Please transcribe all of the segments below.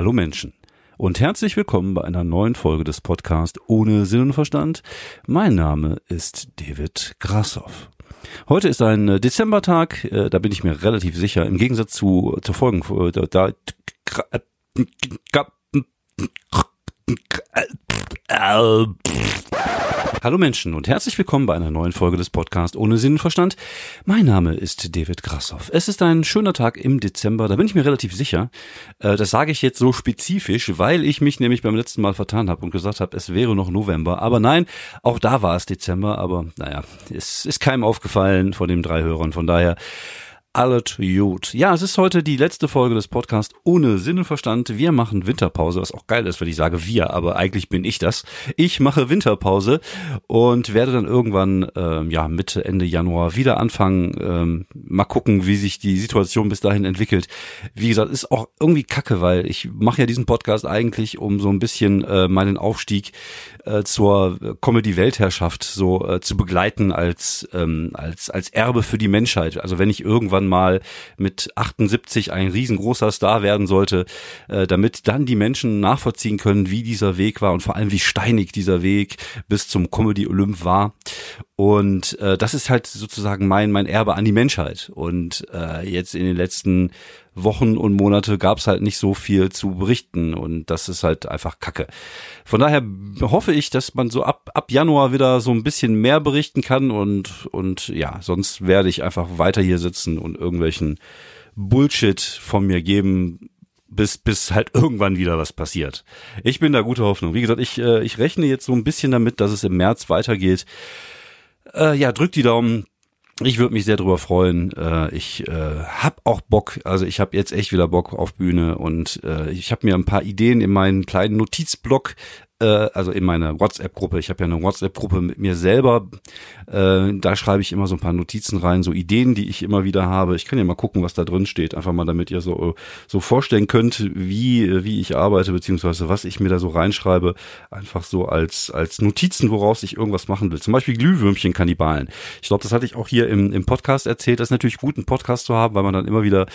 Hallo Menschen und herzlich willkommen bei einer neuen Folge des Podcasts Ohne Sinn und Verstand. Mein Name ist David Grassoff. Heute ist ein äh, Dezembertag, äh, da bin ich mir relativ sicher, im Gegensatz zu zur Folgen äh, da, da Hallo Menschen und herzlich willkommen bei einer neuen Folge des Podcasts Ohne Sinn und Verstand. Mein Name ist David Grassoff. Es ist ein schöner Tag im Dezember, da bin ich mir relativ sicher. Äh, das sage ich jetzt so spezifisch, weil ich mich nämlich beim letzten Mal vertan habe und gesagt habe, es wäre noch November. Aber nein, auch da war es Dezember, aber naja, es ist keinem aufgefallen von den drei Hörern. Von daher alles gut. Ja, es ist heute die letzte Folge des Podcasts ohne Sinn und Verstand. Wir machen Winterpause, was auch geil ist, wenn ich sage wir, aber eigentlich bin ich das. Ich mache Winterpause und werde dann irgendwann ähm, ja Mitte Ende Januar wieder anfangen. Ähm, mal gucken, wie sich die Situation bis dahin entwickelt. Wie gesagt, ist auch irgendwie Kacke, weil ich mache ja diesen Podcast eigentlich, um so ein bisschen äh, meinen Aufstieg äh, zur Comedy-Weltherrschaft so äh, zu begleiten als ähm, als als Erbe für die Menschheit. Also wenn ich irgendwann irgendwann mal mit 78 ein riesengroßer Star werden sollte, äh, damit dann die Menschen nachvollziehen können, wie dieser Weg war und vor allem wie steinig dieser Weg bis zum Comedy Olymp war. Und äh, das ist halt sozusagen mein mein Erbe an die Menschheit. Und äh, jetzt in den letzten Wochen und Monate gab es halt nicht so viel zu berichten und das ist halt einfach Kacke. Von daher hoffe ich, dass man so ab, ab Januar wieder so ein bisschen mehr berichten kann und, und ja, sonst werde ich einfach weiter hier sitzen und irgendwelchen Bullshit von mir geben, bis, bis halt irgendwann wieder was passiert. Ich bin da gute Hoffnung. Wie gesagt, ich, äh, ich rechne jetzt so ein bisschen damit, dass es im März weitergeht. Äh, ja, drückt die Daumen ich würde mich sehr drüber freuen. Äh, ich äh, hab auch Bock, also ich habe jetzt echt wieder Bock auf Bühne und äh, ich habe mir ein paar Ideen in meinen kleinen Notizblock äh, also in meiner WhatsApp-Gruppe, ich habe ja eine WhatsApp-Gruppe mit mir selber, äh, da schreibe ich immer so ein paar Notizen rein, so Ideen, die ich immer wieder habe. Ich kann ja mal gucken, was da drin steht, einfach mal, damit ihr so, so vorstellen könnt, wie, wie ich arbeite, beziehungsweise was ich mir da so reinschreibe, einfach so als, als Notizen, woraus ich irgendwas machen will. Zum Beispiel Glühwürmchen-Kannibalen. Ich glaube, das hatte ich auch hier im, im Podcast erzählt. Das ist natürlich gut, einen Podcast zu haben, weil man dann immer wieder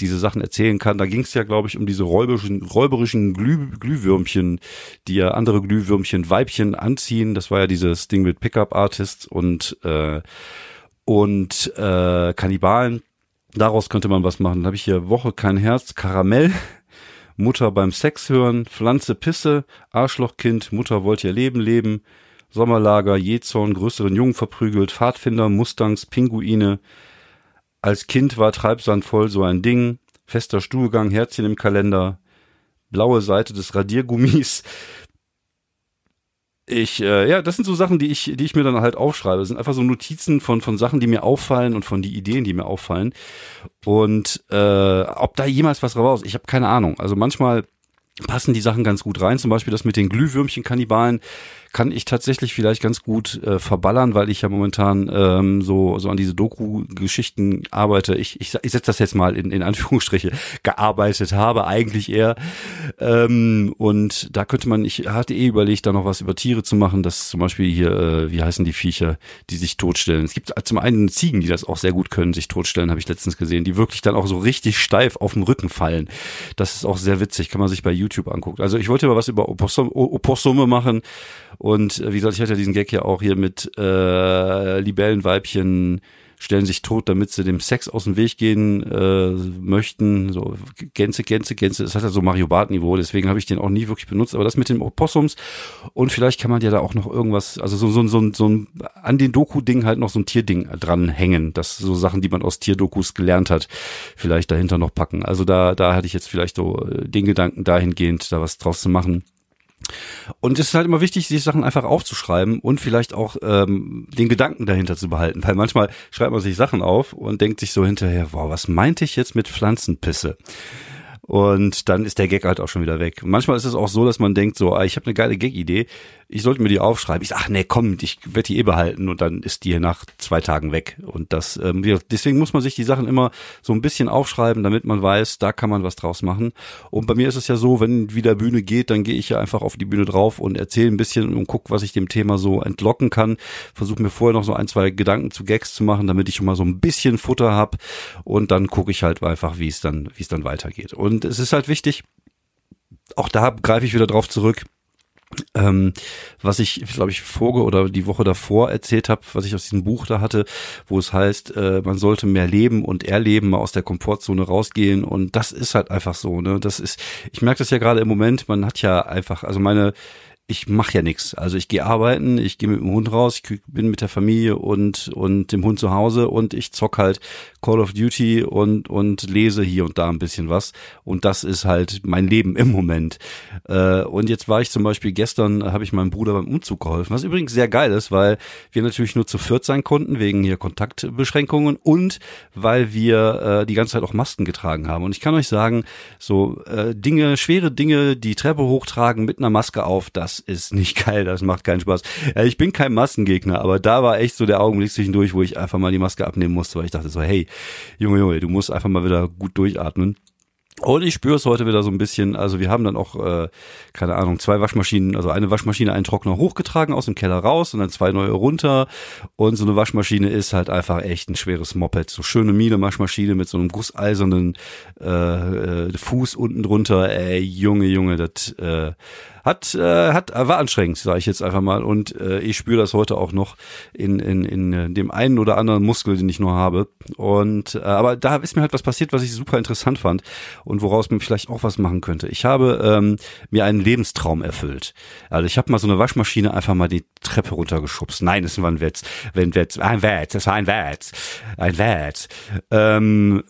diese Sachen erzählen kann. Da ging es ja, glaube ich, um diese räuberischen, räuberischen Glüh, Glühwürmchen, die ja andere andere Glühwürmchen Weibchen anziehen. Das war ja dieses Ding mit Pickup Artists und äh, und äh, Kannibalen. Daraus könnte man was machen. Dann habe ich hier Woche kein Herz, Karamell, Mutter beim Sex hören, Pflanze Pisse, Arschlochkind, Mutter wollte ihr Leben leben, Sommerlager, Jezorn, größeren Jungen verprügelt, Pfadfinder, Mustangs, Pinguine. Als Kind war Treibsand voll so ein Ding, fester Stuhlgang, Herzchen im Kalender, blaue Seite des Radiergummis, ich, äh, ja, das sind so Sachen, die ich, die ich mir dann halt aufschreibe. Das sind einfach so Notizen von, von Sachen, die mir auffallen und von die Ideen, die mir auffallen. Und äh, ob da jemals was raus, ich habe keine Ahnung. Also manchmal passen die Sachen ganz gut rein. Zum Beispiel das mit den Glühwürmchen-Kannibalen kann ich tatsächlich vielleicht ganz gut äh, verballern, weil ich ja momentan ähm, so so an diese Doku-Geschichten arbeite. Ich, ich, ich setze das jetzt mal in, in Anführungsstriche gearbeitet habe, eigentlich eher. Ähm, und da könnte man, ich hatte eh überlegt, da noch was über Tiere zu machen, dass zum Beispiel hier, äh, wie heißen die Viecher, die sich totstellen. Es gibt zum einen Ziegen, die das auch sehr gut können, sich totstellen, habe ich letztens gesehen, die wirklich dann auch so richtig steif auf dem Rücken fallen. Das ist auch sehr witzig, kann man sich bei YouTube angucken. Also ich wollte mal was über Opossum, Opossum machen und äh, wie gesagt, ich hatte diesen Gag ja auch hier mit äh, Libellenweibchen stellen sich tot, damit sie dem Sex aus dem Weg gehen äh, möchten. So Gänse, Gänse, Gänse. Das hat ja so Mario Bart Niveau, deswegen habe ich den auch nie wirklich benutzt. Aber das mit den Opossums und vielleicht kann man ja da auch noch irgendwas, also so so so, so ein an den Doku-Ding halt noch so ein Tierding dranhängen, dass so Sachen, die man aus Tierdokus gelernt hat, vielleicht dahinter noch packen. Also da da hatte ich jetzt vielleicht so äh, den Gedanken dahingehend, da was draus zu machen. Und es ist halt immer wichtig, sich Sachen einfach aufzuschreiben und vielleicht auch ähm, den Gedanken dahinter zu behalten. Weil manchmal schreibt man sich Sachen auf und denkt sich so hinterher, wow, was meinte ich jetzt mit Pflanzenpisse? Und dann ist der Gag halt auch schon wieder weg. Manchmal ist es auch so, dass man denkt so, ah, ich habe eine geile Gag-Idee, ich sollte mir die aufschreiben. Ich sag, ach nee, komm, ich werde die eh behalten und dann ist die nach zwei Tagen weg. Und das, ähm, deswegen muss man sich die Sachen immer so ein bisschen aufschreiben, damit man weiß, da kann man was draus machen. Und bei mir ist es ja so, wenn wieder Bühne geht, dann gehe ich ja einfach auf die Bühne drauf und erzähle ein bisschen und guck, was ich dem Thema so entlocken kann. Versuche mir vorher noch so ein, zwei Gedanken zu Gags zu machen, damit ich schon mal so ein bisschen Futter hab. Und dann gucke ich halt einfach, wie es dann, wie es dann weitergeht. Und es ist halt wichtig, auch da greife ich wieder drauf zurück. Ähm, was ich, glaube ich, vorge oder die Woche davor erzählt habe, was ich aus diesem Buch da hatte, wo es heißt, äh, man sollte mehr leben und erleben, mal aus der Komfortzone rausgehen und das ist halt einfach so, ne? Das ist, ich merke das ja gerade im Moment, man hat ja einfach, also meine, ich mache ja nichts. Also ich gehe arbeiten, ich gehe mit dem Hund raus, ich bin mit der Familie und und dem Hund zu Hause und ich zock halt Call of Duty und und lese hier und da ein bisschen was und das ist halt mein Leben im Moment. Äh, und jetzt war ich zum Beispiel gestern habe ich meinem Bruder beim Umzug geholfen, was übrigens sehr geil ist, weil wir natürlich nur zu viert sein konnten wegen hier Kontaktbeschränkungen und weil wir äh, die ganze Zeit auch Masken getragen haben. Und ich kann euch sagen, so äh, Dinge, schwere Dinge, die Treppe hochtragen mit einer Maske auf, das das ist nicht geil, das macht keinen Spaß. Ich bin kein Massengegner, aber da war echt so der Augenblick zwischendurch, wo ich einfach mal die Maske abnehmen musste, weil ich dachte so, hey, Junge, Junge, du musst einfach mal wieder gut durchatmen. Und ich spüre es heute wieder so ein bisschen. Also wir haben dann auch, äh, keine Ahnung, zwei Waschmaschinen, also eine Waschmaschine, einen Trockner hochgetragen aus dem Keller raus und dann zwei neue runter. Und so eine Waschmaschine ist halt einfach echt ein schweres Moped. So schöne Miele-Waschmaschine mit so einem gusseisernen äh, äh, Fuß unten drunter. Ey, Junge, Junge, das äh, hat, äh, hat war anstrengend, sage ich jetzt einfach mal. Und äh, ich spüre das heute auch noch in, in, in äh, dem einen oder anderen Muskel, den ich nur habe. Und äh, aber da ist mir halt was passiert, was ich super interessant fand und woraus man vielleicht auch was machen könnte. Ich habe ähm, mir einen Lebenstraum erfüllt. Also ich habe mal so eine Waschmaschine einfach mal die Treppe runtergeschubst. Nein, das war ein Wetz. Ein Wetz, ein war ein Wetz. Ein Wetz. Ähm,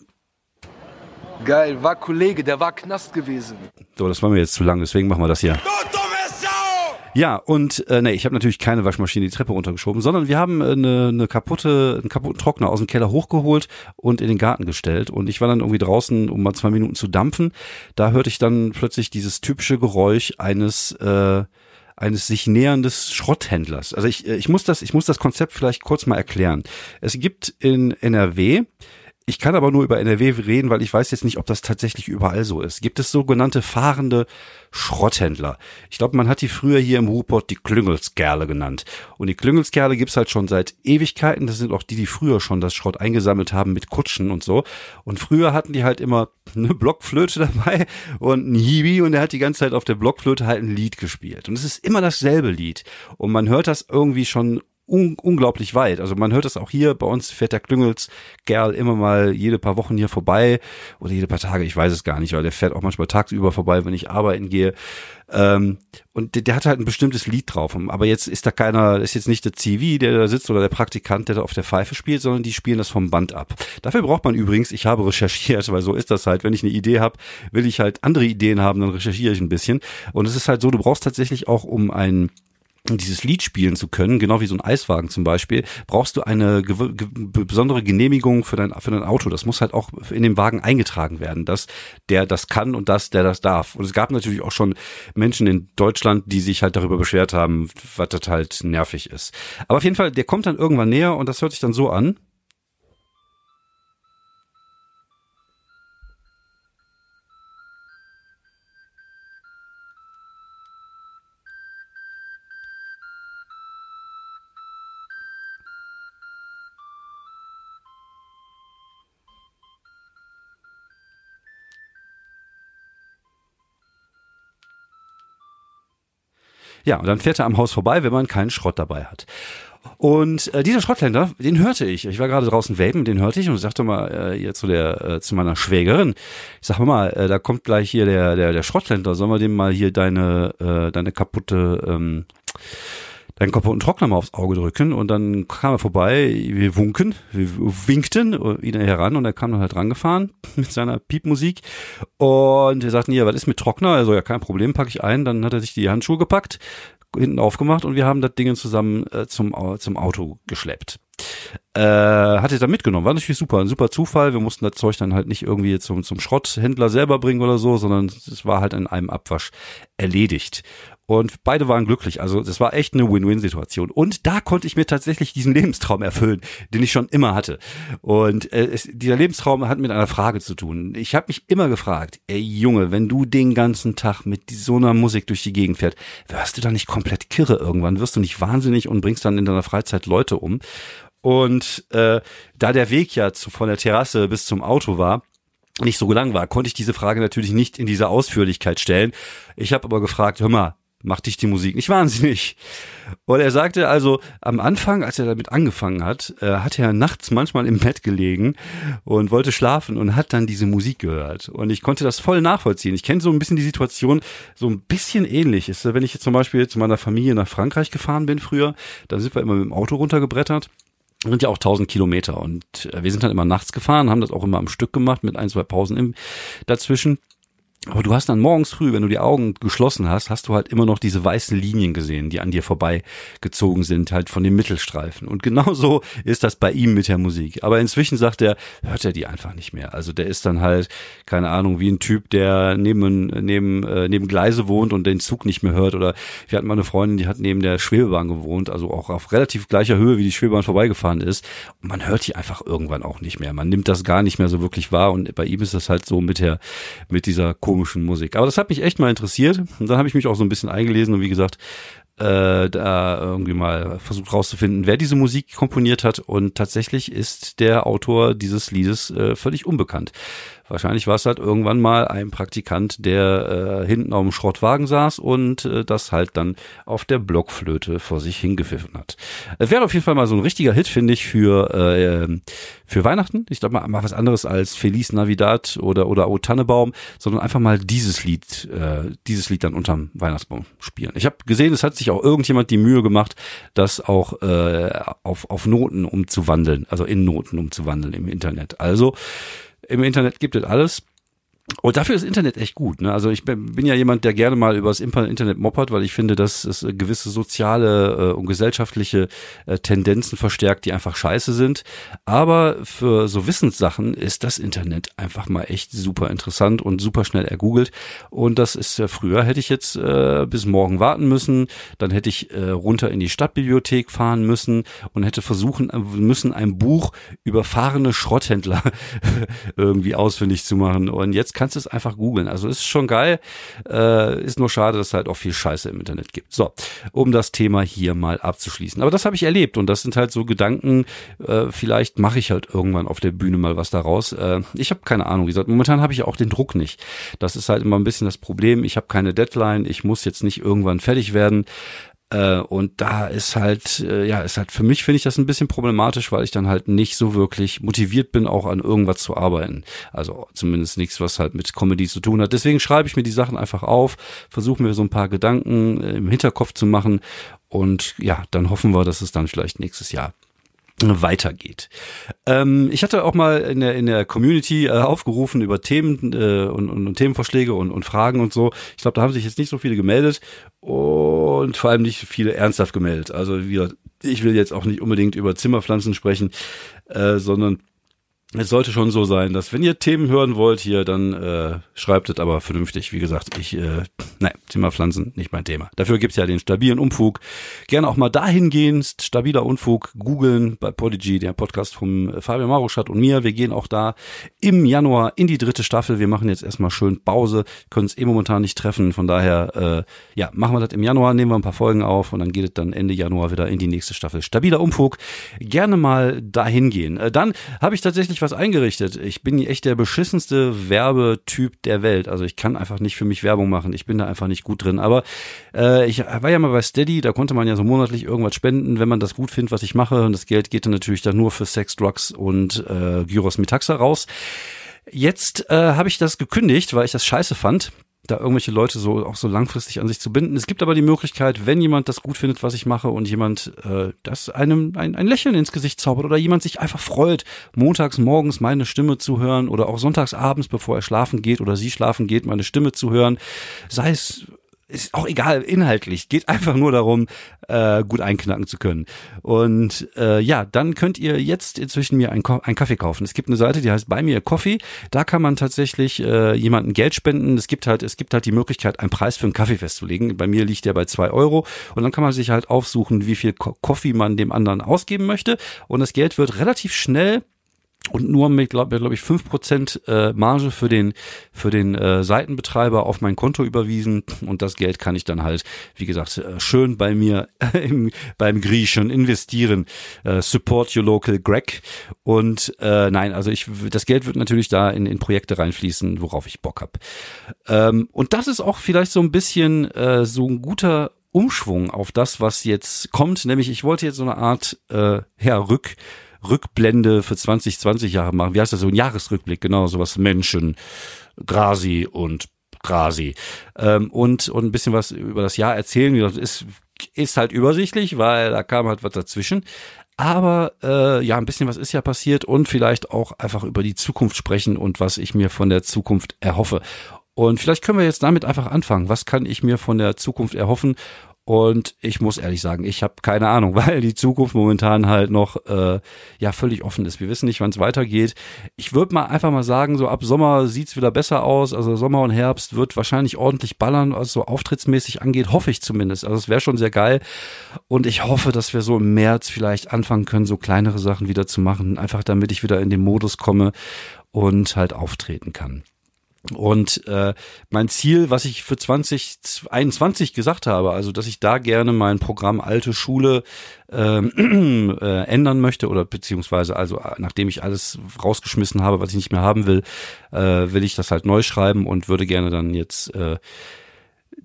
Geil, war Kollege, der war Knast gewesen. So, das war mir jetzt zu lang, deswegen machen wir das hier. Ja, und äh, nee, ich habe natürlich keine Waschmaschine die Treppe runtergeschoben, sondern wir haben äh, eine, eine kaputte, einen kaputten Trockner aus dem Keller hochgeholt und in den Garten gestellt. Und ich war dann irgendwie draußen, um mal zwei Minuten zu dampfen. Da hörte ich dann plötzlich dieses typische Geräusch eines äh, eines sich näherndes Schrotthändlers. Also ich, äh, ich muss das, ich muss das Konzept vielleicht kurz mal erklären. Es gibt in NRW ich kann aber nur über NRW reden, weil ich weiß jetzt nicht, ob das tatsächlich überall so ist. Gibt es sogenannte fahrende Schrotthändler? Ich glaube, man hat die früher hier im Ruhrpott die Klüngelskerle genannt. Und die Klüngelskerle gibt's halt schon seit Ewigkeiten. Das sind auch die, die früher schon das Schrott eingesammelt haben mit Kutschen und so. Und früher hatten die halt immer eine Blockflöte dabei und ein Hiwi und der hat die ganze Zeit auf der Blockflöte halt ein Lied gespielt. Und es ist immer dasselbe Lied. Und man hört das irgendwie schon un unglaublich weit. Also man hört das auch hier, bei uns fährt der Klüngels Gerl immer mal jede paar Wochen hier vorbei oder jede paar Tage, ich weiß es gar nicht, weil der fährt auch manchmal tagsüber vorbei, wenn ich arbeiten gehe. Ähm, und der, der, hat halt ein bestimmtes Lied drauf. Aber jetzt ist da keiner, ist jetzt nicht der CV, der da sitzt oder der Praktikant, der da auf der Pfeife spielt, sondern die spielen das vom Band ab. Dafür braucht man übrigens, ich habe recherchiert, weil so ist das halt, wenn ich eine Idee habe, will ich halt andere Ideen haben, dann recherchiere ich ein bisschen. Und es ist halt so, du brauchst tatsächlich auch um ein dieses Lied spielen zu können, genau wie so ein Eiswagen zum Beispiel, brauchst du eine ge ge besondere Genehmigung für dein, für dein Auto. Das muss halt auch in dem Wagen eingetragen werden, dass der das kann und dass der das darf. Und es gab natürlich auch schon Menschen in Deutschland, die sich halt darüber beschwert haben, was das halt nervig ist. Aber auf jeden Fall, der kommt dann irgendwann näher und das hört sich dann so an. Ja, und dann fährt er am Haus vorbei, wenn man keinen Schrott dabei hat. Und äh, dieser Schrotthändler, den hörte ich. Ich war gerade draußen vapen, den hörte ich und sagte mal äh, hier zu der äh, zu meiner Schwägerin. Ich sag mal, äh, da kommt gleich hier der der der Schrotthändler. Sollen wir dem mal hier deine äh, deine kaputte ähm, deinen kaputten Trockner mal aufs Auge drücken und dann kam er vorbei, wir wunken, wir winkten ihn heran und er kam dann halt rangefahren mit seiner Piepmusik und wir sagten, ja, was ist mit Trockner? Also ja, kein Problem, packe ich ein. Dann hat er sich die Handschuhe gepackt, hinten aufgemacht und wir haben das Ding zusammen äh, zum, zum Auto geschleppt. Äh, hatte da mitgenommen. War natürlich super, ein super Zufall. Wir mussten das Zeug dann halt nicht irgendwie zum, zum Schrotthändler selber bringen oder so, sondern es war halt in einem Abwasch erledigt. Und beide waren glücklich. Also das war echt eine Win-Win-Situation. Und da konnte ich mir tatsächlich diesen Lebenstraum erfüllen, den ich schon immer hatte. Und äh, es, dieser Lebenstraum hat mit einer Frage zu tun. Ich habe mich immer gefragt, ey Junge, wenn du den ganzen Tag mit so einer Musik durch die Gegend fährst, wirst du da nicht komplett kirre irgendwann? Wirst du nicht wahnsinnig und bringst dann in deiner Freizeit Leute um? Und äh, da der Weg ja zu, von der Terrasse bis zum Auto war, nicht so lang war, konnte ich diese Frage natürlich nicht in dieser Ausführlichkeit stellen. Ich habe aber gefragt, hör mal, macht dich die Musik nicht wahnsinnig? Und er sagte also, am Anfang, als er damit angefangen hat, äh, hat er nachts manchmal im Bett gelegen und wollte schlafen und hat dann diese Musik gehört. Und ich konnte das voll nachvollziehen. Ich kenne so ein bisschen die Situation, so ein bisschen ähnlich ist, wenn ich jetzt zum Beispiel zu meiner Familie nach Frankreich gefahren bin früher, dann sind wir immer mit dem Auto runtergebrettert sind ja auch 1000 Kilometer und äh, wir sind dann immer nachts gefahren, haben das auch immer am Stück gemacht mit ein, zwei Pausen im, dazwischen. Aber du hast dann morgens früh, wenn du die Augen geschlossen hast, hast du halt immer noch diese weißen Linien gesehen, die an dir vorbei gezogen sind, halt von dem Mittelstreifen. Und genau so ist das bei ihm mit der Musik. Aber inzwischen sagt er, hört er die einfach nicht mehr. Also der ist dann halt, keine Ahnung, wie ein Typ, der neben, neben, äh, neben Gleise wohnt und den Zug nicht mehr hört. Oder wir hatten mal eine Freundin, die hat neben der Schwebebahn gewohnt, also auch auf relativ gleicher Höhe, wie die Schwebebahn vorbeigefahren ist. Und man hört die einfach irgendwann auch nicht mehr. Man nimmt das gar nicht mehr so wirklich wahr. Und bei ihm ist das halt so mit der, mit dieser komischen Musik. Aber das hat mich echt mal interessiert. Und dann habe ich mich auch so ein bisschen eingelesen und wie gesagt, äh, da irgendwie mal versucht rauszufinden, wer diese Musik komponiert hat. Und tatsächlich ist der Autor dieses Liedes äh, völlig unbekannt. Wahrscheinlich war es halt irgendwann mal ein Praktikant, der äh, hinten auf dem Schrottwagen saß und äh, das halt dann auf der Blockflöte vor sich hingepfiffen hat. Es wäre auf jeden Fall mal so ein richtiger Hit, finde ich, für, äh, für Weihnachten. Ich glaube mal, mal was anderes als Feliz Navidad oder, oder O Tannebaum, sondern einfach mal dieses Lied, äh, dieses Lied dann unterm Weihnachtsbaum spielen. Ich habe gesehen, es hat sich auch irgendjemand die Mühe gemacht, das auch äh, auf, auf Noten umzuwandeln, also in Noten umzuwandeln im Internet. Also im Internet gibt es alles. Und dafür ist Internet echt gut. Ne? Also ich bin, ja jemand, der gerne mal übers Internet moppert, weil ich finde, dass es gewisse soziale äh, und gesellschaftliche äh, Tendenzen verstärkt, die einfach scheiße sind. Aber für so Wissenssachen ist das Internet einfach mal echt super interessant und super schnell ergoogelt. Und das ist ja früher, hätte ich jetzt äh, bis morgen warten müssen, dann hätte ich äh, runter in die Stadtbibliothek fahren müssen und hätte versuchen äh, müssen, ein Buch über fahrende Schrotthändler irgendwie ausfindig zu machen. Und jetzt jetzt kannst du es einfach googeln. Also ist schon geil. Äh, ist nur schade, dass es halt auch viel Scheiße im Internet gibt. So, um das Thema hier mal abzuschließen. Aber das habe ich erlebt und das sind halt so Gedanken, äh, vielleicht mache ich halt irgendwann auf der Bühne mal was daraus. Äh, ich habe keine Ahnung. Wie gesagt, momentan habe ich auch den Druck nicht. Das ist halt immer ein bisschen das Problem. Ich habe keine Deadline. Ich muss jetzt nicht irgendwann fertig werden. Äh, und da ist halt, äh, ja, ist halt für mich finde ich das ein bisschen problematisch, weil ich dann halt nicht so wirklich motiviert bin, auch an irgendwas zu arbeiten. Also zumindest nichts, was halt mit Comedy zu tun hat. Deswegen schreibe ich mir die Sachen einfach auf, versuche mir so ein paar Gedanken äh, im Hinterkopf zu machen und ja, dann hoffen wir, dass es dann vielleicht nächstes Jahr weitergeht. Ähm, ich hatte auch mal in der, in der Community äh, aufgerufen über Themen äh, und, und, und Themenvorschläge und, und Fragen und so. Ich glaube, da haben sich jetzt nicht so viele gemeldet und vor allem nicht viele ernsthaft gemeldet. Also wie, ich will jetzt auch nicht unbedingt über Zimmerpflanzen sprechen, äh, sondern es sollte schon so sein, dass wenn ihr Themen hören wollt hier, dann äh, schreibt es aber vernünftig. Wie gesagt, ich, äh, nein, Zimmerpflanzen, nicht mein Thema. Dafür gibt's ja den stabilen Umfug. Gerne auch mal dahingehend, stabiler Unfug, googeln bei Podigy, der Podcast vom Fabian Maruschat und mir. Wir gehen auch da im Januar in die dritte Staffel. Wir machen jetzt erstmal schön Pause, können es eh momentan nicht treffen. Von daher, äh, ja, machen wir das im Januar, nehmen wir ein paar Folgen auf und dann geht es dann Ende Januar wieder in die nächste Staffel. Stabiler Umfug. Gerne mal dahingehen. Äh, dann habe ich tatsächlich was eingerichtet. Ich bin echt der beschissenste Werbetyp der Welt. Also ich kann einfach nicht für mich Werbung machen. Ich bin da einfach nicht gut drin. Aber äh, ich war ja mal bei Steady, da konnte man ja so monatlich irgendwas spenden, wenn man das gut findet, was ich mache. Und das Geld geht dann natürlich dann nur für Sex, Drugs und äh, Gyros Metaxa raus. Jetzt äh, habe ich das gekündigt, weil ich das scheiße fand da irgendwelche Leute so auch so langfristig an sich zu binden. Es gibt aber die Möglichkeit, wenn jemand das gut findet, was ich mache und jemand äh, das einem ein, ein Lächeln ins Gesicht zaubert oder jemand sich einfach freut, montags morgens meine Stimme zu hören oder auch sonntags abends, bevor er schlafen geht oder sie schlafen geht, meine Stimme zu hören, sei es ist auch egal, inhaltlich. Geht einfach nur darum, äh, gut einknacken zu können. Und äh, ja, dann könnt ihr jetzt inzwischen mir einen, einen Kaffee kaufen. Es gibt eine Seite, die heißt bei mir Coffee. Da kann man tatsächlich äh, jemanden Geld spenden. Es gibt halt, es gibt halt die Möglichkeit, einen Preis für einen Kaffee festzulegen. Bei mir liegt der bei zwei Euro. Und dann kann man sich halt aufsuchen, wie viel Coffee man dem anderen ausgeben möchte. Und das Geld wird relativ schnell und nur mit, glaube glaub ich, fünf Prozent äh, Marge für den, für den äh, Seitenbetreiber auf mein Konto überwiesen. Und das Geld kann ich dann halt, wie gesagt, äh, schön bei mir im, beim Griechen investieren. Äh, support your local Greg. Und äh, nein, also ich, das Geld wird natürlich da in, in Projekte reinfließen, worauf ich Bock hab. Ähm, und das ist auch vielleicht so ein bisschen äh, so ein guter Umschwung auf das, was jetzt kommt. Nämlich, ich wollte jetzt so eine Art äh, ja, Rück Rückblende für 20, 20 Jahre machen. Wie heißt das so? Ein Jahresrückblick, genau, sowas Menschen, Grasi und Grasi. Ähm, und, und ein bisschen was über das Jahr erzählen. Das ist, ist halt übersichtlich, weil da kam halt was dazwischen. Aber äh, ja, ein bisschen was ist ja passiert und vielleicht auch einfach über die Zukunft sprechen und was ich mir von der Zukunft erhoffe. Und vielleicht können wir jetzt damit einfach anfangen. Was kann ich mir von der Zukunft erhoffen? Und ich muss ehrlich sagen, ich habe keine Ahnung, weil die Zukunft momentan halt noch äh, ja völlig offen ist. Wir wissen nicht, wann es weitergeht. Ich würde mal einfach mal sagen, so ab Sommer sieht's wieder besser aus. Also Sommer und Herbst wird wahrscheinlich ordentlich ballern, was so auftrittsmäßig angeht, hoffe ich zumindest. Also es wäre schon sehr geil. Und ich hoffe, dass wir so im März vielleicht anfangen können, so kleinere Sachen wieder zu machen, einfach damit ich wieder in den Modus komme und halt auftreten kann. Und äh, mein Ziel, was ich für 2021 gesagt habe, also dass ich da gerne mein Programm Alte Schule ähm, äh, ändern möchte oder beziehungsweise also nachdem ich alles rausgeschmissen habe, was ich nicht mehr haben will, äh, will ich das halt neu schreiben und würde gerne dann jetzt äh,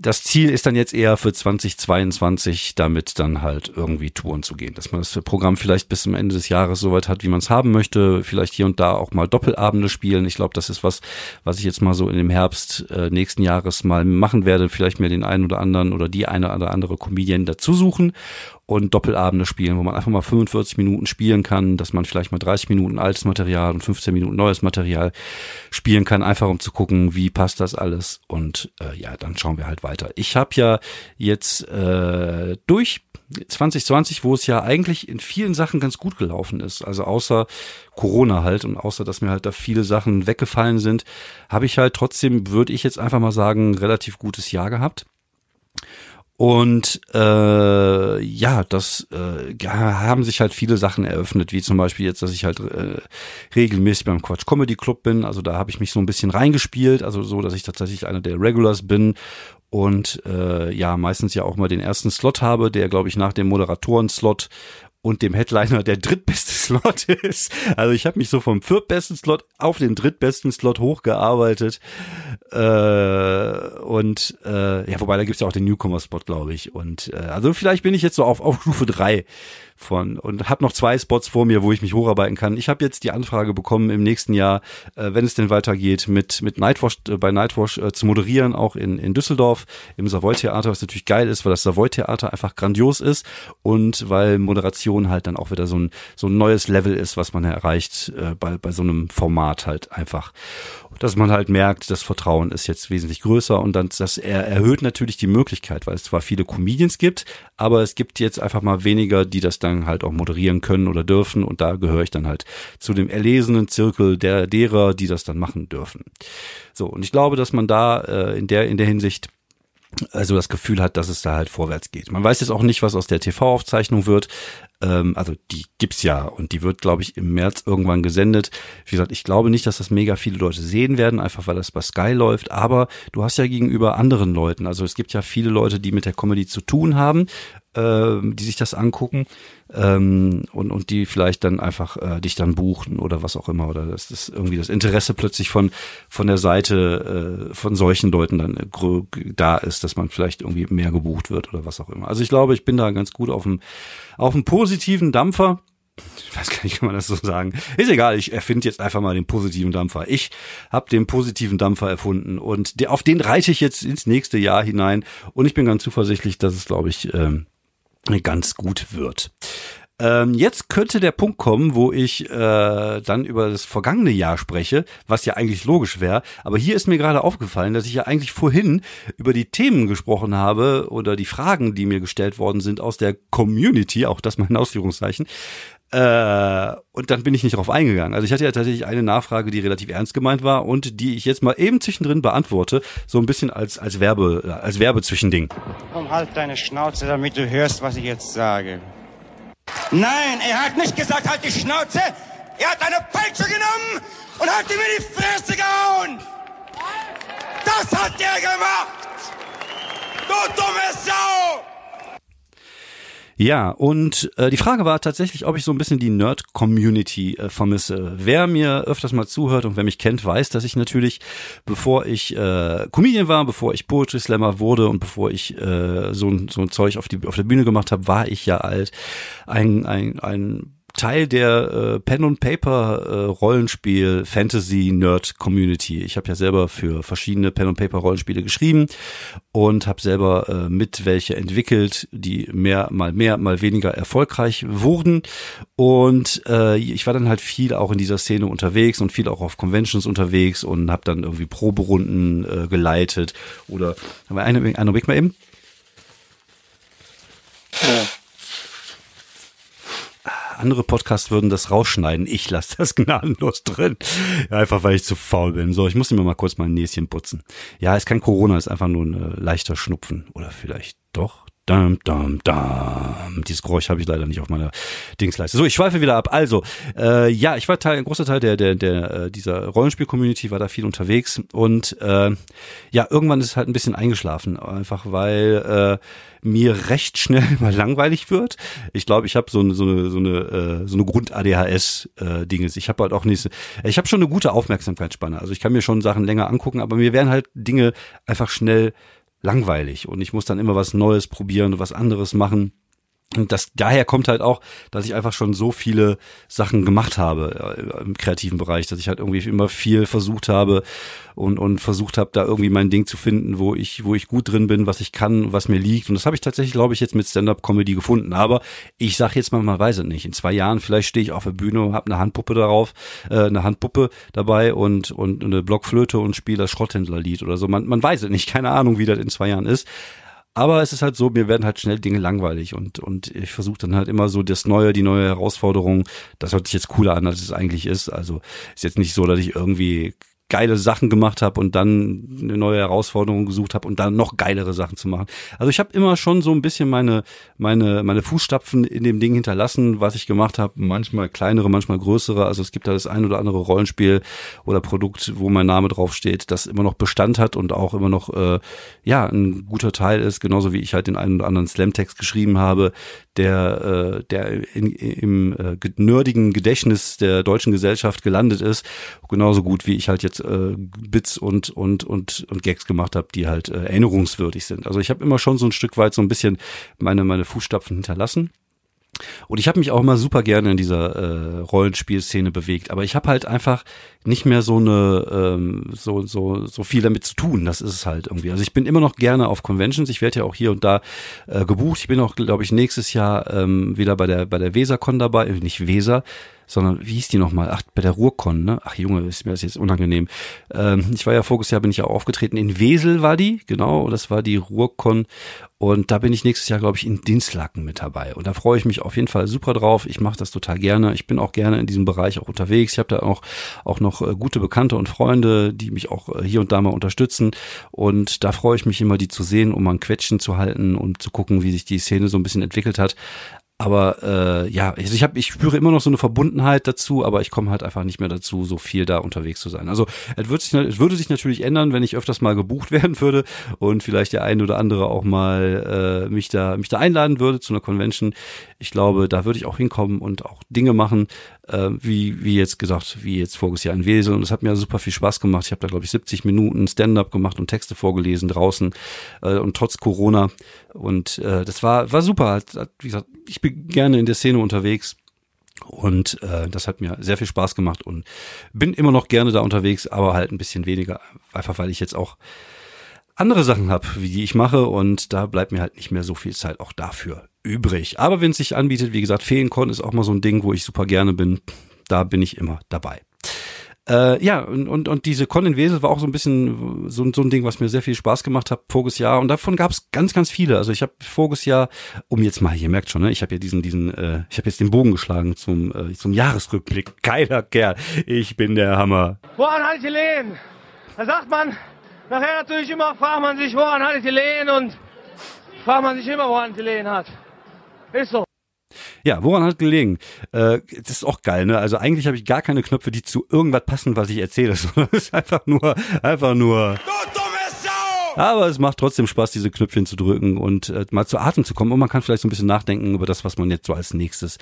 das Ziel ist dann jetzt eher für 2022, damit dann halt irgendwie Touren zu gehen, dass man das Programm vielleicht bis zum Ende des Jahres soweit hat, wie man es haben möchte, vielleicht hier und da auch mal Doppelabende spielen. Ich glaube, das ist was, was ich jetzt mal so in dem Herbst äh, nächsten Jahres mal machen werde, vielleicht mir den einen oder anderen oder die eine oder andere Comedian dazu suchen und Doppelabende spielen, wo man einfach mal 45 Minuten spielen kann, dass man vielleicht mal 30 Minuten altes Material und 15 Minuten neues Material spielen kann, einfach um zu gucken, wie passt das alles und äh, ja, dann schauen wir halt weiter. Ich habe ja jetzt äh, durch 2020, wo es ja eigentlich in vielen Sachen ganz gut gelaufen ist, also außer Corona halt und außer, dass mir halt da viele Sachen weggefallen sind, habe ich halt trotzdem, würde ich jetzt einfach mal sagen, relativ gutes Jahr gehabt. Und äh, ja, das äh, haben sich halt viele Sachen eröffnet, wie zum Beispiel jetzt, dass ich halt äh, regelmäßig beim Quatsch Comedy Club bin. Also da habe ich mich so ein bisschen reingespielt, also so, dass ich tatsächlich einer der Regulars bin und äh, ja meistens ja auch mal den ersten Slot habe, der glaube ich nach dem Moderatoren-Slot und dem Headliner der drittbeste Slot ist. Also ich habe mich so vom viertbesten Slot auf den drittbesten Slot hochgearbeitet. Äh, und äh, ja, wobei da gibt's ja auch den Newcomer-Spot, glaube ich. Und äh, also vielleicht bin ich jetzt so auf, auf Stufe drei von und habe noch zwei Spots vor mir, wo ich mich hocharbeiten kann. Ich habe jetzt die Anfrage bekommen, im nächsten Jahr, äh, wenn es denn weitergeht, mit mit Nightwash äh, bei Nightwash äh, zu moderieren, auch in in Düsseldorf im Savoy Theater, was natürlich geil ist, weil das Savoy Theater einfach grandios ist und weil Moderation halt dann auch wieder so ein so ein neues Level ist, was man erreicht äh, bei bei so einem Format halt einfach dass man halt merkt, das Vertrauen ist jetzt wesentlich größer und dann das er erhöht natürlich die Möglichkeit, weil es zwar viele Comedians gibt, aber es gibt jetzt einfach mal weniger, die das dann halt auch moderieren können oder dürfen und da gehöre ich dann halt zu dem erlesenen Zirkel der derer, die das dann machen dürfen. So und ich glaube, dass man da äh, in der in der Hinsicht also das Gefühl hat, dass es da halt vorwärts geht. Man weiß jetzt auch nicht, was aus der TV-Aufzeichnung wird. Ähm, also die gibt's ja und die wird, glaube ich, im März irgendwann gesendet. Wie gesagt, ich glaube nicht, dass das mega viele Leute sehen werden, einfach weil das bei Sky läuft. Aber du hast ja gegenüber anderen Leuten, also es gibt ja viele Leute, die mit der Comedy zu tun haben, äh, die sich das angucken ähm, und, und die vielleicht dann einfach äh, dich dann buchen oder was auch immer oder dass das irgendwie das Interesse plötzlich von von der Seite äh, von solchen Leuten dann äh, da ist, dass man vielleicht irgendwie mehr gebucht wird oder was auch immer. Also ich glaube, ich bin da ganz gut auf dem auf dem positiven Dampfer. Ich weiß gar nicht, kann man das so sagen. Ist egal, ich erfinde jetzt einfach mal den positiven Dampfer. Ich habe den positiven Dampfer erfunden und auf den reite ich jetzt ins nächste Jahr hinein und ich bin ganz zuversichtlich, dass es, glaube ich, ähm, ganz gut wird. Ähm, jetzt könnte der Punkt kommen, wo ich äh, dann über das vergangene Jahr spreche, was ja eigentlich logisch wäre. Aber hier ist mir gerade aufgefallen, dass ich ja eigentlich vorhin über die Themen gesprochen habe oder die Fragen, die mir gestellt worden sind aus der Community, auch das mein Ausführungszeichen. Äh, und dann bin ich nicht drauf eingegangen. Also ich hatte ja tatsächlich eine Nachfrage, die relativ ernst gemeint war und die ich jetzt mal eben zwischendrin beantworte, so ein bisschen als als Werbe als Werbezwischending. Komm, halt deine Schnauze, damit du hörst, was ich jetzt sage. Nein, er hat nicht gesagt, halt die Schnauze. Er hat eine Peitsche genommen und hat ihm in die Fresse gehauen. Das hat er gemacht. Du dumme Sau. Ja, und äh, die Frage war tatsächlich, ob ich so ein bisschen die Nerd-Community äh, vermisse. Wer mir öfters mal zuhört und wer mich kennt, weiß, dass ich natürlich, bevor ich äh, Comedian war, bevor ich Poetry Slammer wurde und bevor ich äh, so, so ein Zeug auf, die, auf der Bühne gemacht habe, war ich ja alt ein, ein, ein Teil der äh, Pen und Paper äh, Rollenspiel Fantasy Nerd Community. Ich habe ja selber für verschiedene Pen und Paper Rollenspiele geschrieben und habe selber äh, mit welche entwickelt, die mehr mal mehr mal weniger erfolgreich wurden und äh, ich war dann halt viel auch in dieser Szene unterwegs und viel auch auf Conventions unterwegs und habe dann irgendwie Proberunden äh, geleitet oder aber eine eine Weg mal eben. Ja andere Podcasts würden das rausschneiden. Ich lasse das gnadenlos drin. Einfach weil ich zu faul bin. So, ich muss mir mal kurz mein Näschen putzen. Ja, ist kein Corona, ist einfach nur ein äh, leichter Schnupfen. Oder vielleicht doch. Dam, dam, dam. Dieses Geräusch habe ich leider nicht auf meiner Dingsleiste. So, ich schweife wieder ab. Also, äh, ja, ich war Teil, ein großer Teil der, der, der äh, dieser Rollenspiel-Community, war da viel unterwegs und äh, ja, irgendwann ist es halt ein bisschen eingeschlafen, einfach weil äh, mir recht schnell mal langweilig wird. Ich glaube, ich habe so eine so eine so eine äh, so eine Grund ADHS äh. Ich habe halt auch nicht ich habe schon eine gute Aufmerksamkeitsspanne. Also ich kann mir schon Sachen länger angucken, aber mir werden halt Dinge einfach schnell langweilig und ich muss dann immer was Neues probieren und was anderes machen. Und das daher kommt halt auch, dass ich einfach schon so viele Sachen gemacht habe äh, im kreativen Bereich, dass ich halt irgendwie immer viel versucht habe und und versucht habe, da irgendwie mein Ding zu finden, wo ich wo ich gut drin bin, was ich kann, was mir liegt. Und das habe ich tatsächlich, glaube ich, jetzt mit Stand-up-Comedy gefunden. Aber ich sage jetzt mal, man weiß es nicht. In zwei Jahren vielleicht stehe ich auf der Bühne, habe eine Handpuppe darauf, äh, eine Handpuppe dabei und und eine Blockflöte und spiele das Schrotthändlerlied oder so. Man man weiß es nicht. Keine Ahnung, wie das in zwei Jahren ist. Aber es ist halt so, mir werden halt schnell Dinge langweilig und, und ich versuche dann halt immer so das Neue, die neue Herausforderung. Das hört sich jetzt cooler an, als es eigentlich ist. Also ist jetzt nicht so, dass ich irgendwie geile Sachen gemacht habe und dann eine neue Herausforderung gesucht habe und dann noch geilere Sachen zu machen. Also ich habe immer schon so ein bisschen meine meine meine Fußstapfen in dem Ding hinterlassen, was ich gemacht habe, manchmal kleinere, manchmal größere. Also es gibt da das ein oder andere Rollenspiel oder Produkt, wo mein Name draufsteht, das immer noch Bestand hat und auch immer noch äh, ja ein guter Teil ist, genauso wie ich halt den einen oder anderen Slam-Text geschrieben habe, der, äh, der in, im äh, nerdigen Gedächtnis der deutschen Gesellschaft gelandet ist, genauso gut wie ich halt jetzt äh, Bits und und und und Gags gemacht habe, die halt äh, erinnerungswürdig sind. Also ich habe immer schon so ein Stück weit so ein bisschen meine meine Fußstapfen hinterlassen. Und ich habe mich auch immer super gerne in dieser äh, Rollenspielszene bewegt, aber ich habe halt einfach nicht mehr so eine ähm, so so so viel damit zu tun. Das ist es halt irgendwie. Also ich bin immer noch gerne auf Conventions. Ich werde ja auch hier und da äh, gebucht. Ich bin auch, glaube ich, nächstes Jahr ähm, wieder bei der bei der Wesercon dabei, äh, nicht Weser, sondern wie hieß die nochmal? Ach, bei der Ruhrcon, ne? Ach Junge, ist mir das jetzt unangenehm. Ähm, ich war ja voriges Jahr, bin ich ja auch aufgetreten. In Wesel war die, genau, das war die Ruhrcon. Und da bin ich nächstes Jahr, glaube ich, in Dinslaken mit dabei. Und da freue ich mich auf jeden Fall super drauf. Ich mache das total gerne. Ich bin auch gerne in diesem Bereich auch unterwegs. Ich habe da auch, auch noch äh, gute Bekannte und Freunde, die mich auch äh, hier und da mal unterstützen. Und da freue ich mich immer, die zu sehen, um mal ein Quetschen zu halten und zu gucken, wie sich die Szene so ein bisschen entwickelt hat. Aber äh, ja, also ich habe, ich spüre immer noch so eine Verbundenheit dazu, aber ich komme halt einfach nicht mehr dazu, so viel da unterwegs zu sein. Also es, wird sich, es würde sich natürlich ändern, wenn ich öfters mal gebucht werden würde und vielleicht der eine oder andere auch mal äh, mich da mich da einladen würde zu einer Convention. Ich glaube, da würde ich auch hinkommen und auch Dinge machen, äh, wie wie jetzt gesagt, wie jetzt voriges Jahr in Wesel. Und es hat mir super viel Spaß gemacht. Ich habe da glaube ich 70 Minuten Stand-up gemacht und Texte vorgelesen draußen äh, und trotz Corona und äh, das war war super. Wie gesagt, ich bin gerne in der Szene unterwegs. Und äh, das hat mir sehr viel Spaß gemacht und bin immer noch gerne da unterwegs, aber halt ein bisschen weniger, einfach weil ich jetzt auch andere Sachen habe, wie die ich mache und da bleibt mir halt nicht mehr so viel Zeit auch dafür übrig. Aber wenn es sich anbietet, wie gesagt, Feenkon ist auch mal so ein Ding, wo ich super gerne bin. Da bin ich immer dabei. Äh, ja, und, und, und diese Con in Wesel war auch so ein bisschen so, so ein Ding, was mir sehr viel Spaß gemacht hat voriges Jahr. Und davon gab es ganz, ganz viele. Also ich habe voriges Jahr, um jetzt mal, ihr merkt schon, ne, ich habe ja diesen, diesen, äh, ich habe jetzt den Bogen geschlagen zum, äh, zum Jahresrückblick. Geiler Kerl. Ich bin der Hammer. Woran hatte ich die Lehen? Da sagt man, nachher natürlich immer, fragt man sich, woran hatte ich die Lehen und fragt man sich immer, woran die Lehen hat. Ist so. Ja, woran hat gelegen? Äh, das ist auch geil, ne? Also eigentlich habe ich gar keine Knöpfe, die zu irgendwas passen, was ich erzähle, sondern es ist einfach nur, einfach nur. Aber es macht trotzdem Spaß, diese Knöpfchen zu drücken und äh, mal zu Atem zu kommen. Und man kann vielleicht so ein bisschen nachdenken über das, was man jetzt so als nächstes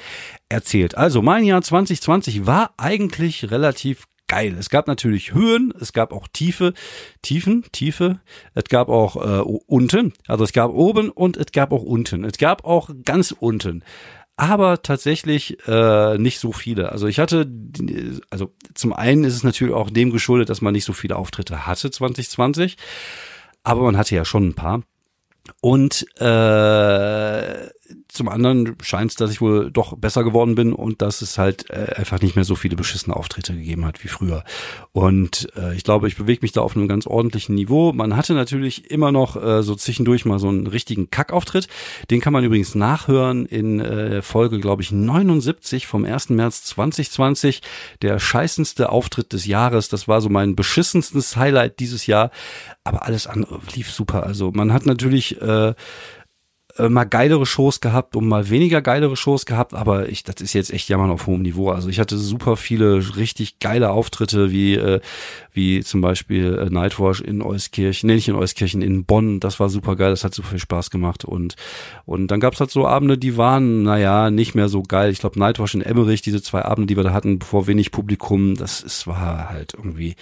erzählt. Also mein Jahr 2020 war eigentlich relativ geil. Es gab natürlich Höhen, es gab auch Tiefe, Tiefen, Tiefe. Es gab auch äh, unten, also es gab oben und es gab auch unten. Es gab auch ganz unten. Aber tatsächlich äh, nicht so viele. Also ich hatte, also zum einen ist es natürlich auch dem geschuldet, dass man nicht so viele Auftritte hatte 2020, aber man hatte ja schon ein paar. Und äh, zum anderen scheint es, dass ich wohl doch besser geworden bin und dass es halt äh, einfach nicht mehr so viele beschissene Auftritte gegeben hat wie früher. Und äh, ich glaube, ich bewege mich da auf einem ganz ordentlichen Niveau. Man hatte natürlich immer noch äh, so zwischendurch mal so einen richtigen Kackauftritt. Den kann man übrigens nachhören in äh, Folge, glaube ich, 79 vom 1. März 2020. Der scheißendste Auftritt des Jahres. Das war so mein beschissenstes Highlight dieses Jahr. Aber alles andere lief super. Also man hat natürlich äh, äh, mal geilere Shows gehabt und mal weniger geilere Shows gehabt, aber ich, das ist jetzt echt jammern auf hohem Niveau. Also ich hatte super viele richtig geile Auftritte, wie, äh, wie zum Beispiel äh, Nightwash in Euskirchen, nee, nicht in Euskirchen, in Bonn. Das war super geil, das hat super viel Spaß gemacht. Und, und dann gab's halt so Abende, die waren, naja, nicht mehr so geil. Ich glaube, Nightwash in Emmerich, diese zwei Abende, die wir da hatten, bevor wenig Publikum, das es war halt irgendwie,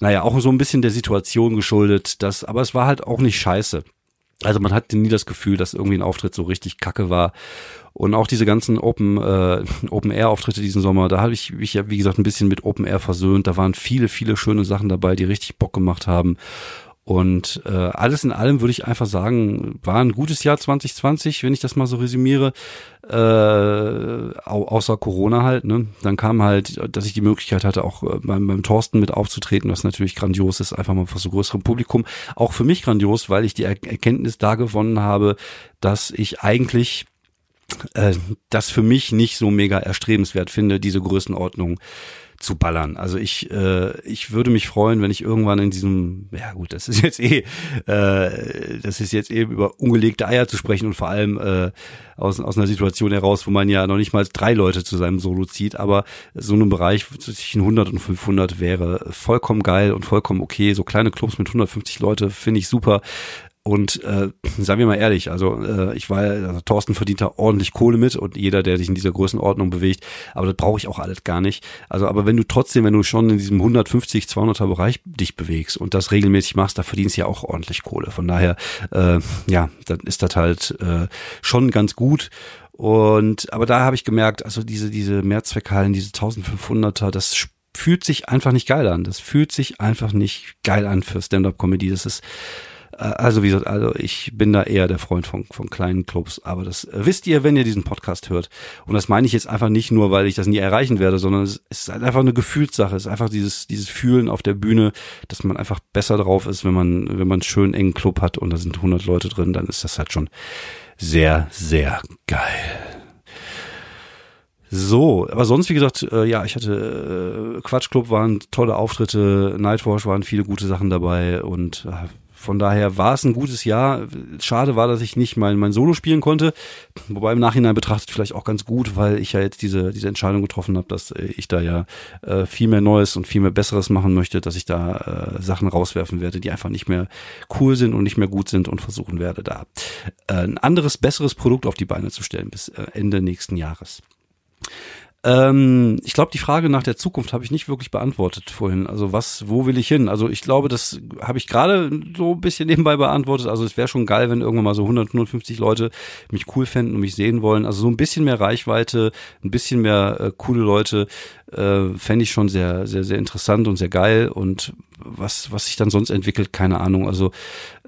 naja, auch so ein bisschen der Situation geschuldet, das, aber es war halt auch nicht scheiße. Also man hatte nie das Gefühl, dass irgendwie ein Auftritt so richtig kacke war. Und auch diese ganzen Open, äh, Open Air Auftritte diesen Sommer, da habe ich mich ja, wie gesagt, ein bisschen mit Open Air versöhnt. Da waren viele, viele schöne Sachen dabei, die richtig Bock gemacht haben. Und äh, alles in allem würde ich einfach sagen, war ein gutes Jahr 2020, wenn ich das mal so resümiere, äh, au außer Corona halt. Ne? Dann kam halt, dass ich die Möglichkeit hatte, auch äh, beim, beim Thorsten mit aufzutreten, was natürlich grandios ist, einfach mal vor so größerem Publikum. Auch für mich grandios, weil ich die er Erkenntnis da gewonnen habe, dass ich eigentlich äh, das für mich nicht so mega erstrebenswert finde, diese Größenordnung zu ballern. Also ich, äh, ich würde mich freuen, wenn ich irgendwann in diesem, ja gut, das ist jetzt eh, äh, das ist jetzt eben über ungelegte Eier zu sprechen und vor allem äh, aus, aus einer Situation heraus, wo man ja noch nicht mal drei Leute zu seinem Solo zieht, aber so einem Bereich zwischen 100 und 500 wäre vollkommen geil und vollkommen okay. So kleine Clubs mit 150 Leute finde ich super. Und äh, sagen wir mal ehrlich, also äh, ich war, also Thorsten verdient da ordentlich Kohle mit und jeder, der sich in dieser Größenordnung bewegt, aber das brauche ich auch alles gar nicht. Also aber wenn du trotzdem, wenn du schon in diesem 150, 200er Bereich dich bewegst und das regelmäßig machst, da verdienst du ja auch ordentlich Kohle. Von daher, äh, ja, dann ist das halt äh, schon ganz gut. Und aber da habe ich gemerkt, also diese diese Mehrzweckhallen, diese 1500er, das fühlt sich einfach nicht geil an. Das fühlt sich einfach nicht geil an für Stand-up-Comedy. Das ist also wie gesagt, also ich bin da eher der Freund von, von kleinen Clubs, aber das äh, wisst ihr, wenn ihr diesen Podcast hört. Und das meine ich jetzt einfach nicht nur, weil ich das nie erreichen werde, sondern es ist halt einfach eine Gefühlssache. Es ist einfach dieses, dieses Fühlen auf der Bühne, dass man einfach besser drauf ist, wenn man, wenn man einen schönen engen Club hat und da sind 100 Leute drin, dann ist das halt schon sehr, sehr geil. So, aber sonst, wie gesagt, äh, ja, ich hatte äh, Quatschclub waren tolle Auftritte, Nightwash waren viele gute Sachen dabei und äh, von daher war es ein gutes Jahr. Schade war, dass ich nicht mein, mein Solo spielen konnte. Wobei im Nachhinein betrachtet vielleicht auch ganz gut, weil ich ja jetzt diese, diese Entscheidung getroffen habe, dass äh, ich da ja äh, viel mehr Neues und viel mehr Besseres machen möchte, dass ich da äh, Sachen rauswerfen werde, die einfach nicht mehr cool sind und nicht mehr gut sind und versuchen werde, da äh, ein anderes, besseres Produkt auf die Beine zu stellen bis äh, Ende nächsten Jahres. Ähm, ich glaube, die Frage nach der Zukunft habe ich nicht wirklich beantwortet vorhin. Also was, wo will ich hin? Also ich glaube, das habe ich gerade so ein bisschen nebenbei beantwortet. Also es wäre schon geil, wenn irgendwann mal so 100, 150 Leute mich cool fänden und mich sehen wollen. Also so ein bisschen mehr Reichweite, ein bisschen mehr äh, coole Leute äh, fände ich schon sehr, sehr, sehr interessant und sehr geil. Und was, was sich dann sonst entwickelt, keine Ahnung. Also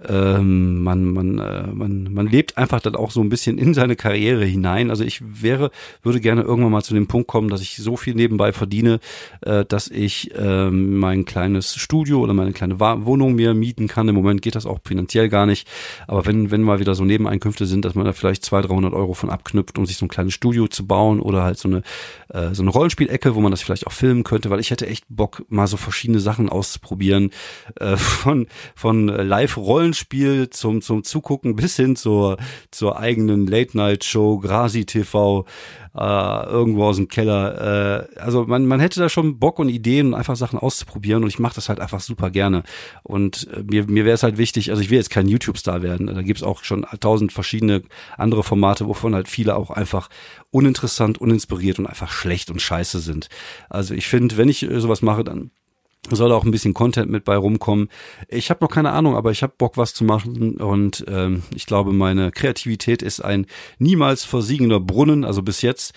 ähm, man, man, äh, man, man lebt einfach dann auch so ein bisschen in seine Karriere hinein. Also ich wäre, würde gerne irgendwann mal zu dem Punkt bekommen, dass ich so viel nebenbei verdiene, äh, dass ich äh, mein kleines Studio oder meine kleine Wohnung mir mieten kann. Im Moment geht das auch finanziell gar nicht. Aber wenn, wenn mal wieder so Nebeneinkünfte sind, dass man da vielleicht 200, 300 Euro von abknüpft, um sich so ein kleines Studio zu bauen oder halt so eine, äh, so eine Rollenspielecke, wo man das vielleicht auch filmen könnte, weil ich hätte echt Bock, mal so verschiedene Sachen auszuprobieren. Äh, von, von Live-Rollenspiel zum, zum Zugucken bis hin zur, zur eigenen Late-Night-Show, Grasi TV, äh, irgendwo aus dem Keller. Äh, also man, man hätte da schon Bock und Ideen, einfach Sachen auszuprobieren und ich mache das halt einfach super gerne. Und äh, mir, mir wäre es halt wichtig, also ich will jetzt kein YouTube-Star werden, da gibt's auch schon tausend verschiedene andere Formate, wovon halt viele auch einfach uninteressant, uninspiriert und einfach schlecht und scheiße sind. Also ich finde, wenn ich äh, sowas mache, dann soll auch ein bisschen Content mit bei rumkommen. Ich habe noch keine Ahnung, aber ich habe Bock, was zu machen und ähm, ich glaube, meine Kreativität ist ein niemals versiegender Brunnen, also bis jetzt.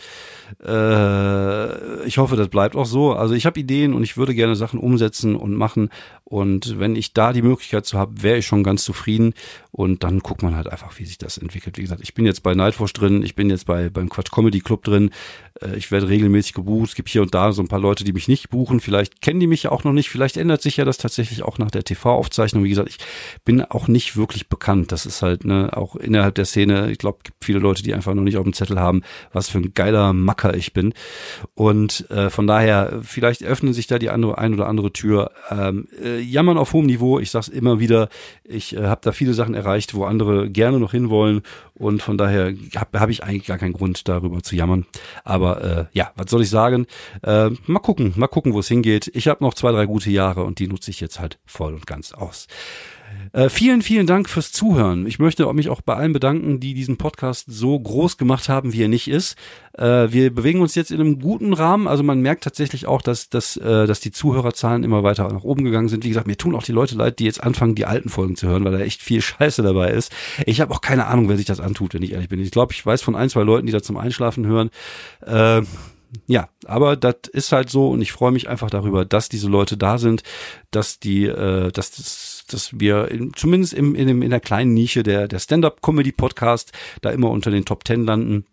Äh, ich hoffe, das bleibt auch so. Also ich habe Ideen und ich würde gerne Sachen umsetzen und machen und wenn ich da die Möglichkeit zu habe, wäre ich schon ganz zufrieden und dann guckt man halt einfach, wie sich das entwickelt. Wie gesagt, ich bin jetzt bei Nightwatch drin, ich bin jetzt bei beim Quatsch Comedy Club drin, äh, ich werde regelmäßig gebucht, es gibt hier und da so ein paar Leute, die mich nicht buchen, vielleicht kennen die mich ja auch noch nicht, vielleicht ändert sich ja das tatsächlich auch nach der TV-Aufzeichnung. Wie gesagt, ich bin auch nicht wirklich bekannt. Das ist halt ne, auch innerhalb der Szene, ich glaube, gibt viele Leute, die einfach noch nicht auf dem Zettel haben, was für ein geiler Macker ich bin. Und äh, von daher, vielleicht öffnen sich da die andere, ein oder andere Tür. Ähm, jammern auf hohem Niveau, ich sag's immer wieder, ich äh, habe da viele Sachen erreicht, wo andere gerne noch hinwollen und von daher habe hab ich eigentlich gar keinen Grund darüber zu jammern. Aber äh, ja, was soll ich sagen? Äh, mal gucken, mal gucken, wo es hingeht. Ich habe noch zwei, drei gute Jahre und die nutze ich jetzt halt voll und ganz aus. Äh, vielen, vielen Dank fürs Zuhören. Ich möchte mich auch bei allen bedanken, die diesen Podcast so groß gemacht haben, wie er nicht ist. Äh, wir bewegen uns jetzt in einem guten Rahmen. Also man merkt tatsächlich auch, dass, dass, äh, dass die Zuhörerzahlen immer weiter nach oben gegangen sind. Wie gesagt, mir tun auch die Leute leid, die jetzt anfangen, die alten Folgen zu hören, weil da echt viel Scheiße dabei ist. Ich habe auch keine Ahnung, wer sich das antut, wenn ich ehrlich bin. Ich glaube, ich weiß von ein, zwei Leuten, die da zum Einschlafen hören. Äh, ja, aber das ist halt so und ich freue mich einfach darüber, dass diese Leute da sind, dass die, äh, dass das dass wir in, zumindest im, in, in der kleinen Nische der, der Stand-Up-Comedy-Podcast da immer unter den Top Ten landen.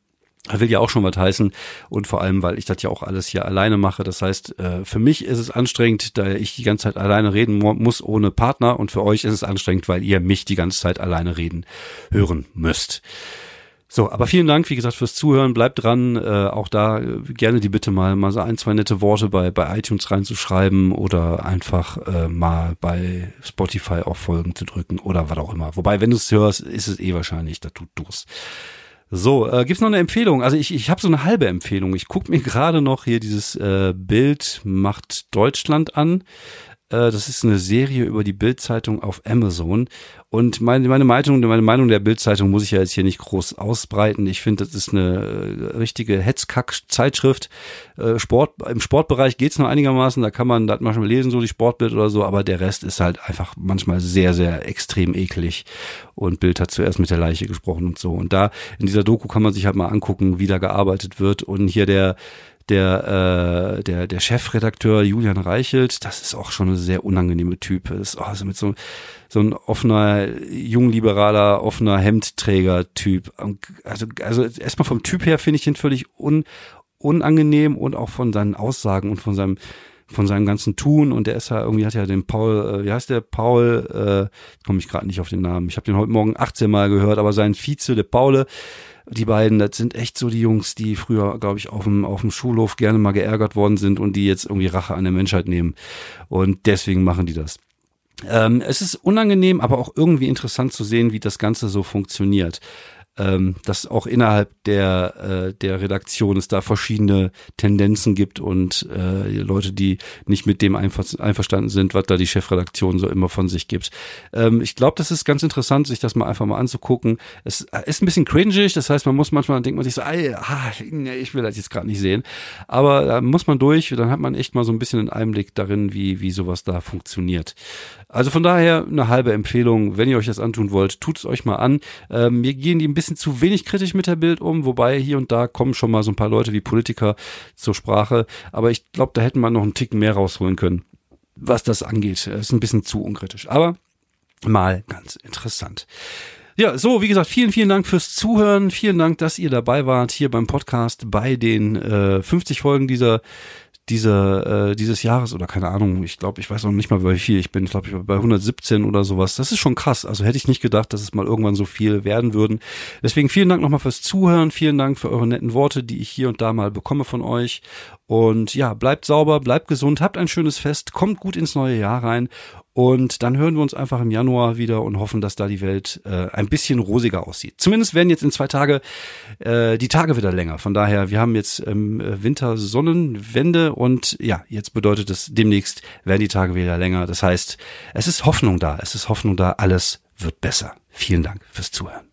Will ja auch schon was heißen und vor allem, weil ich das ja auch alles hier alleine mache. Das heißt, äh, für mich ist es anstrengend, da ich die ganze Zeit alleine reden muss ohne Partner und für euch ist es anstrengend, weil ihr mich die ganze Zeit alleine reden hören müsst. So, aber vielen Dank, wie gesagt, fürs Zuhören. Bleibt dran. Äh, auch da äh, gerne die Bitte mal, mal so ein, zwei nette Worte bei, bei iTunes reinzuschreiben oder einfach äh, mal bei Spotify auf Folgen zu drücken oder was auch immer. Wobei, wenn du es hörst, ist es eh wahrscheinlich, da tut du's. So, äh, gibt's noch eine Empfehlung? Also ich, ich habe so eine halbe Empfehlung. Ich guck mir gerade noch hier dieses äh, Bild macht Deutschland an. Äh, das ist eine Serie über die Bildzeitung auf Amazon. Und meine, meine Meinung, meine Meinung der Bildzeitung muss ich ja jetzt hier nicht groß ausbreiten. Ich finde, das ist eine äh, richtige Hetzkack-Zeitschrift. Äh, Sport, im Sportbereich geht's noch einigermaßen, da kann man, da hat man schon lesen, so die Sportbild oder so, aber der Rest ist halt einfach manchmal sehr, sehr extrem eklig. Und Bild hat zuerst mit der Leiche gesprochen und so. Und da, in dieser Doku kann man sich halt mal angucken, wie da gearbeitet wird. Und hier der, der, äh, der, der Chefredakteur Julian Reichelt, das ist auch schon eine sehr unangenehme Typ. Ist oh, also mit so, so ein offener, jungliberaler, offener Hemdträger-Typ. Also, also erstmal vom Typ her finde ich ihn völlig un, unangenehm und auch von seinen Aussagen und von seinem von seinem ganzen Tun und der ist ja irgendwie hat ja den Paul, äh, wie heißt der Paul, äh, komme ich gerade nicht auf den Namen. Ich habe den heute Morgen 18 Mal gehört, aber sein Vize, der Paule, die beiden, das sind echt so die Jungs, die früher, glaube ich, auf dem, auf dem Schulhof gerne mal geärgert worden sind und die jetzt irgendwie Rache an der Menschheit nehmen. Und deswegen machen die das. Ähm, es ist unangenehm, aber auch irgendwie interessant zu sehen, wie das Ganze so funktioniert ähm, dass auch innerhalb der, äh, der Redaktion es da verschiedene Tendenzen gibt und äh, Leute, die nicht mit dem einver einverstanden sind, was da die Chefredaktion so immer von sich gibt. Ähm, ich glaube, das ist ganz interessant, sich das mal einfach mal anzugucken. Es ist ein bisschen cringig, das heißt, man muss manchmal, denkt man sich so, ah, ich will das jetzt gerade nicht sehen. Aber da muss man durch, dann hat man echt mal so ein bisschen einen Einblick darin, wie, wie sowas da funktioniert. Also von daher eine halbe Empfehlung, wenn ihr euch das antun wollt, tut es euch mal an. Ähm, mir gehen die ein bisschen zu wenig kritisch mit der Bild um, wobei hier und da kommen schon mal so ein paar Leute wie Politiker zur Sprache. Aber ich glaube, da hätten wir noch einen Ticken mehr rausholen können, was das angeht. Ist ein bisschen zu unkritisch. Aber mal ganz interessant. Ja, so, wie gesagt, vielen, vielen Dank fürs Zuhören. Vielen Dank, dass ihr dabei wart hier beim Podcast bei den äh, 50 Folgen dieser dieser, äh, dieses Jahres oder keine Ahnung, ich glaube, ich weiß noch nicht mal, wie viel ich bin. Ich glaube, ich war bei 117 oder sowas. Das ist schon krass. Also hätte ich nicht gedacht, dass es mal irgendwann so viel werden würden. Deswegen vielen Dank nochmal fürs Zuhören. Vielen Dank für eure netten Worte, die ich hier und da mal bekomme von euch. Und ja, bleibt sauber, bleibt gesund, habt ein schönes Fest, kommt gut ins neue Jahr rein und dann hören wir uns einfach im Januar wieder und hoffen, dass da die Welt äh, ein bisschen rosiger aussieht. Zumindest werden jetzt in zwei Tage äh, die Tage wieder länger. Von daher, wir haben jetzt im ähm, Winter Sonnenwende und ja, jetzt bedeutet es, demnächst werden die Tage wieder länger. Das heißt, es ist Hoffnung da. Es ist Hoffnung da. Alles wird besser. Vielen Dank fürs Zuhören.